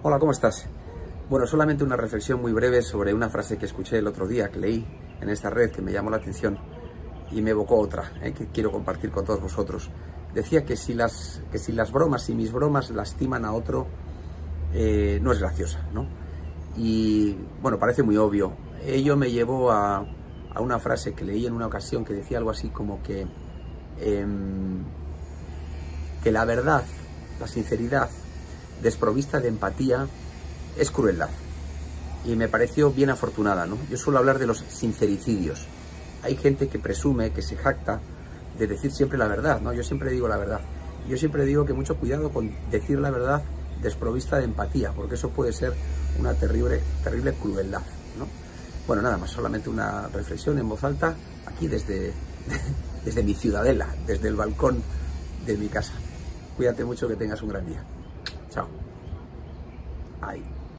Hola, ¿cómo estás? Bueno, solamente una reflexión muy breve sobre una frase que escuché el otro día, que leí en esta red, que me llamó la atención y me evocó otra, eh, que quiero compartir con todos vosotros. Decía que si las, que si las bromas, si mis bromas lastiman a otro, eh, no es graciosa, ¿no? Y bueno, parece muy obvio. Ello me llevó a, a una frase que leí en una ocasión que decía algo así como que, em, que la verdad, la sinceridad, desprovista de empatía, es crueldad. Y me pareció bien afortunada, ¿no? Yo suelo hablar de los sincericidios. Hay gente que presume, que se jacta de decir siempre la verdad, ¿no? Yo siempre digo la verdad. Yo siempre digo que mucho cuidado con decir la verdad desprovista de empatía, porque eso puede ser una terrible, terrible crueldad, ¿no? Bueno, nada más, solamente una reflexión en voz alta aquí desde, desde mi ciudadela, desde el balcón de mi casa. Cuídate mucho, que tengas un gran día. Chao. Ay.